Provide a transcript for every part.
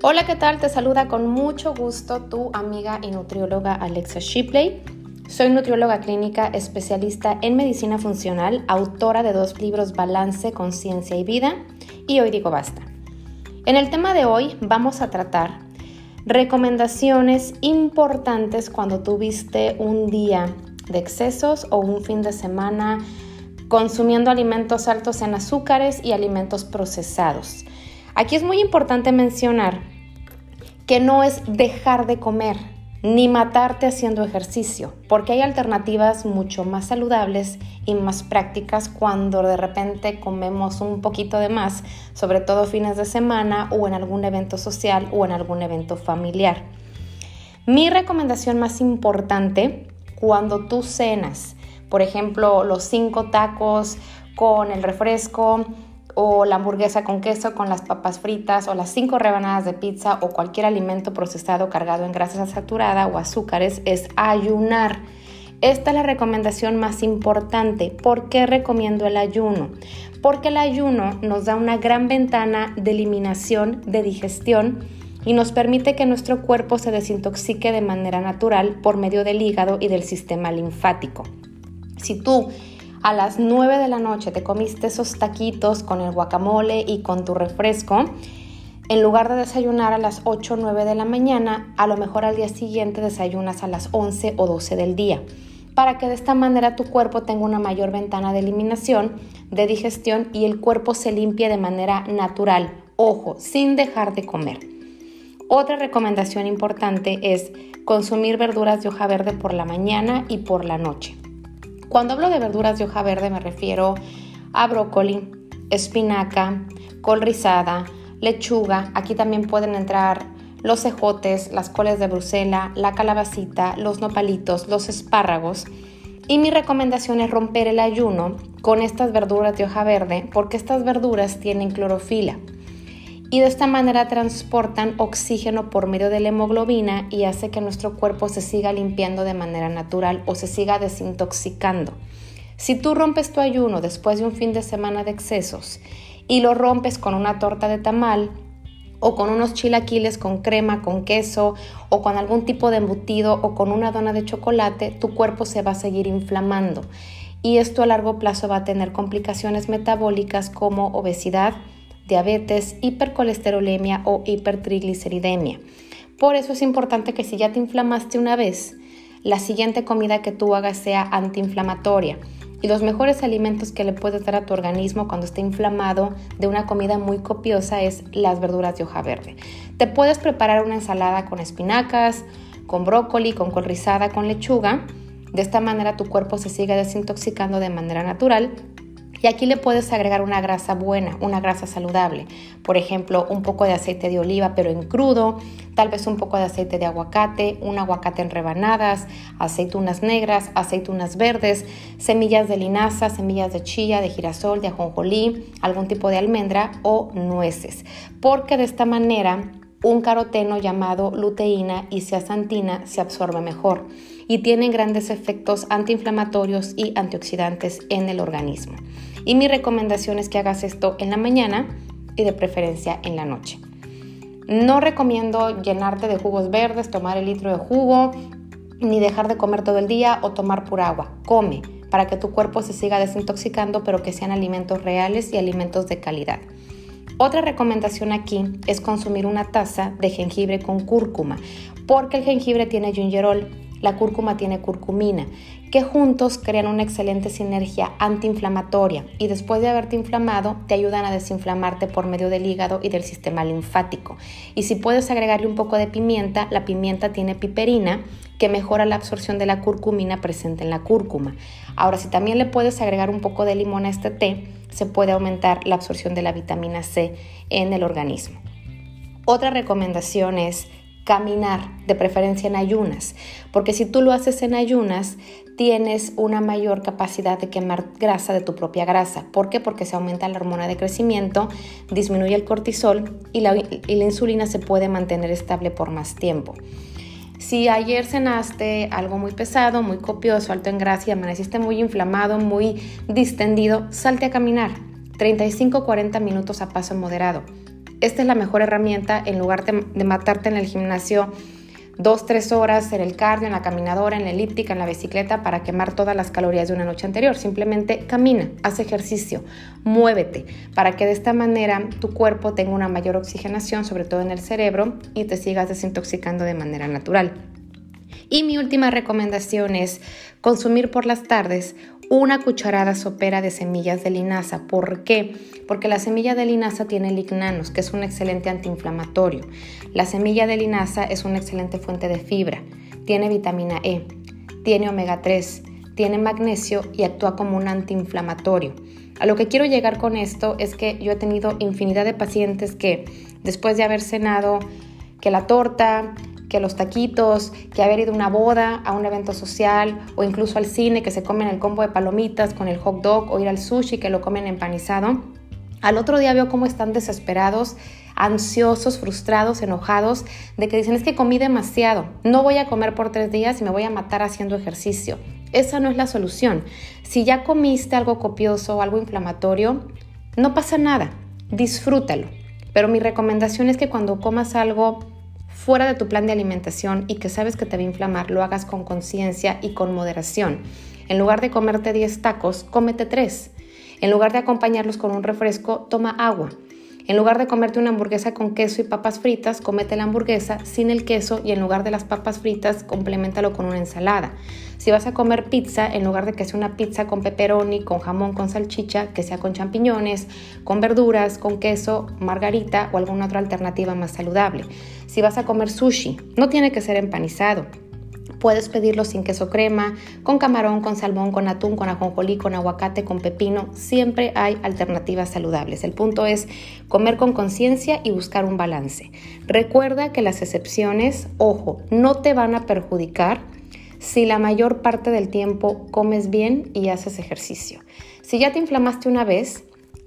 Hola, ¿qué tal? Te saluda con mucho gusto tu amiga y nutrióloga Alexa Shipley. Soy nutrióloga clínica especialista en medicina funcional, autora de dos libros Balance, Conciencia y Vida, y hoy digo basta. En el tema de hoy vamos a tratar recomendaciones importantes cuando tuviste un día de excesos o un fin de semana consumiendo alimentos altos en azúcares y alimentos procesados. Aquí es muy importante mencionar que no es dejar de comer ni matarte haciendo ejercicio, porque hay alternativas mucho más saludables y más prácticas cuando de repente comemos un poquito de más, sobre todo fines de semana o en algún evento social o en algún evento familiar. Mi recomendación más importante cuando tú cenas, por ejemplo, los cinco tacos con el refresco, o la hamburguesa con queso con las papas fritas o las cinco rebanadas de pizza o cualquier alimento procesado cargado en grasa saturada o azúcares es ayunar. Esta es la recomendación más importante. ¿Por qué recomiendo el ayuno? Porque el ayuno nos da una gran ventana de eliminación, de digestión y nos permite que nuestro cuerpo se desintoxique de manera natural por medio del hígado y del sistema linfático. Si tú a las 9 de la noche te comiste esos taquitos con el guacamole y con tu refresco, en lugar de desayunar a las 8 o 9 de la mañana, a lo mejor al día siguiente desayunas a las 11 o 12 del día, para que de esta manera tu cuerpo tenga una mayor ventana de eliminación, de digestión y el cuerpo se limpie de manera natural, ojo, sin dejar de comer. Otra recomendación importante es consumir verduras de hoja verde por la mañana y por la noche. Cuando hablo de verduras de hoja verde me refiero a brócoli, espinaca, col rizada, lechuga. Aquí también pueden entrar los cejotes, las coles de Brusela, la calabacita, los nopalitos, los espárragos. Y mi recomendación es romper el ayuno con estas verduras de hoja verde porque estas verduras tienen clorofila y de esta manera transportan oxígeno por medio de la hemoglobina y hace que nuestro cuerpo se siga limpiando de manera natural o se siga desintoxicando. Si tú rompes tu ayuno después de un fin de semana de excesos y lo rompes con una torta de tamal o con unos chilaquiles con crema, con queso o con algún tipo de embutido o con una dona de chocolate, tu cuerpo se va a seguir inflamando y esto a largo plazo va a tener complicaciones metabólicas como obesidad, diabetes, hipercolesterolemia o hipertrigliceridemia. Por eso es importante que si ya te inflamaste una vez, la siguiente comida que tú hagas sea antiinflamatoria. Y los mejores alimentos que le puedes dar a tu organismo cuando esté inflamado de una comida muy copiosa es las verduras de hoja verde. Te puedes preparar una ensalada con espinacas, con brócoli, con col rizada, con lechuga. De esta manera tu cuerpo se sigue desintoxicando de manera natural y aquí le puedes agregar una grasa buena, una grasa saludable. Por ejemplo, un poco de aceite de oliva pero en crudo, tal vez un poco de aceite de aguacate, un aguacate en rebanadas, aceitunas negras, aceitunas verdes, semillas de linaza, semillas de chía, de girasol, de ajonjolí, algún tipo de almendra o nueces. Porque de esta manera un caroteno llamado luteína y zeaxantina se absorbe mejor y tienen grandes efectos antiinflamatorios y antioxidantes en el organismo. Y mi recomendación es que hagas esto en la mañana y de preferencia en la noche. No recomiendo llenarte de jugos verdes, tomar el litro de jugo, ni dejar de comer todo el día o tomar pura agua. Come para que tu cuerpo se siga desintoxicando, pero que sean alimentos reales y alimentos de calidad. Otra recomendación aquí es consumir una taza de jengibre con cúrcuma, porque el jengibre tiene gingerol la cúrcuma tiene curcumina, que juntos crean una excelente sinergia antiinflamatoria y después de haberte inflamado te ayudan a desinflamarte por medio del hígado y del sistema linfático. Y si puedes agregarle un poco de pimienta, la pimienta tiene piperina que mejora la absorción de la curcumina presente en la cúrcuma. Ahora, si también le puedes agregar un poco de limón a este té, se puede aumentar la absorción de la vitamina C en el organismo. Otra recomendación es caminar, de preferencia en ayunas, porque si tú lo haces en ayunas, tienes una mayor capacidad de quemar grasa de tu propia grasa. ¿Por qué? Porque se aumenta la hormona de crecimiento, disminuye el cortisol y la, y la insulina se puede mantener estable por más tiempo. Si ayer cenaste algo muy pesado, muy copioso, alto en grasa y amaneciste muy inflamado, muy distendido, salte a caminar 35-40 minutos a paso moderado Esta es la mejor herramienta en lugar de, matarte en el gimnasio dos, tres horas en el cardio, en la caminadora, en la elíptica, en la bicicleta para quemar todas las calorías de una noche anterior. Simplemente camina, haz ejercicio, muévete, para que de esta manera tu cuerpo tenga una mayor oxigenación, sobre todo en el cerebro, y te sigas desintoxicando de manera natural. Y mi última recomendación es consumir por las tardes una cucharada sopera de semillas de linaza. ¿Por qué? Porque la semilla de linaza tiene lignanos, que es un excelente antiinflamatorio. La semilla de linaza es una excelente fuente de fibra. Tiene vitamina E, tiene omega 3, tiene magnesio y actúa como un antiinflamatorio. A lo que quiero llegar con esto es que yo he tenido infinidad de pacientes que después de haber cenado que la torta, que los taquitos, que haber ido a una boda, a un evento social o incluso al cine que se comen el combo de palomitas con el hot dog o ir al sushi que lo comen empanizado. Al otro día veo cómo están desesperados, ansiosos, frustrados, enojados, de que dicen es que comí demasiado, no voy a comer por tres días y me voy a matar haciendo ejercicio. Esa no es la solución. Si ya comiste algo copioso o algo inflamatorio, no pasa nada, disfrútalo. Pero mi recomendación es que cuando comas algo fuera de tu plan de alimentación y que sabes que te va a inflamar, lo hagas con conciencia y con moderación. En lugar de comerte 10 tacos, cómete 3. En lugar de acompañarlos con un refresco, toma agua. En lugar de comerte una hamburguesa con queso y papas fritas, comete la hamburguesa sin el queso y en lugar de las papas fritas, complementalo con una ensalada. Si vas a comer pizza, en lugar de que sea una pizza con pepperoni, con jamón, con salchicha, que sea con champiñones, con verduras, con queso, margarita o alguna otra alternativa más saludable. Si vas a comer sushi, no tiene que ser empanizado. Puedes pedirlo sin queso crema, con camarón, con salmón, con atún, con ajonjolí, con aguacate, con pepino. Siempre hay alternativas saludables. El punto es comer con conciencia y buscar un balance. Recuerda que las excepciones, ojo, no te van a perjudicar si la mayor parte del tiempo comes bien y haces ejercicio. Si ya te inflamaste una vez,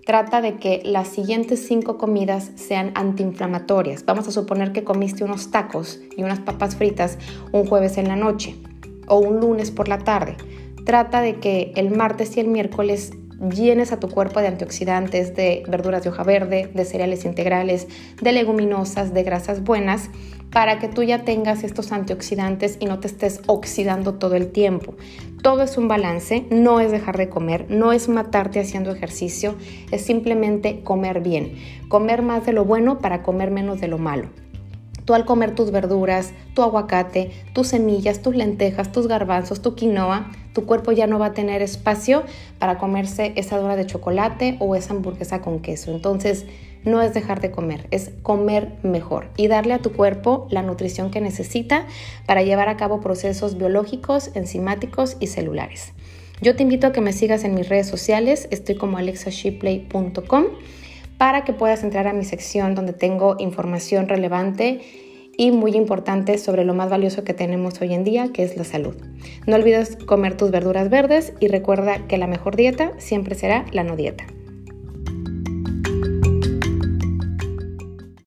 trata de que las siguientes cinco comidas sean antiinflamatorias. Vamos a suponer que comiste unos tacos y unas papas fritas un jueves en la noche o un lunes por la tarde. Trata de que el martes y el miércoles llenes a tu cuerpo de antioxidantes, de verduras de hoja verde, de cereales integrales, de leguminosas, de grasas buenas, para que tú ya tengas estos antioxidantes y no te estés oxidando todo el tiempo. Todo es un balance, no es dejar de comer, no es matarte haciendo ejercicio, es simplemente comer bien, comer más de lo bueno para comer menos de lo malo. Tú al comer tus verduras, tu aguacate, tus semillas, tus lentejas, tus garbanzos, tu quinoa, tu cuerpo ya no va a tener espacio para comerse esa dona de chocolate o esa hamburguesa con queso. Entonces, no es dejar de comer, es comer mejor y darle a tu cuerpo la nutrición que necesita para llevar a cabo procesos biológicos, enzimáticos y celulares. Yo te invito a que me sigas en mis redes sociales, estoy como alexashipley.com para que puedas entrar a mi sección donde tengo información relevante y muy importante sobre lo más valioso que tenemos hoy en día, que es la salud. No olvides comer tus verduras verdes y recuerda que la mejor dieta siempre será la no dieta.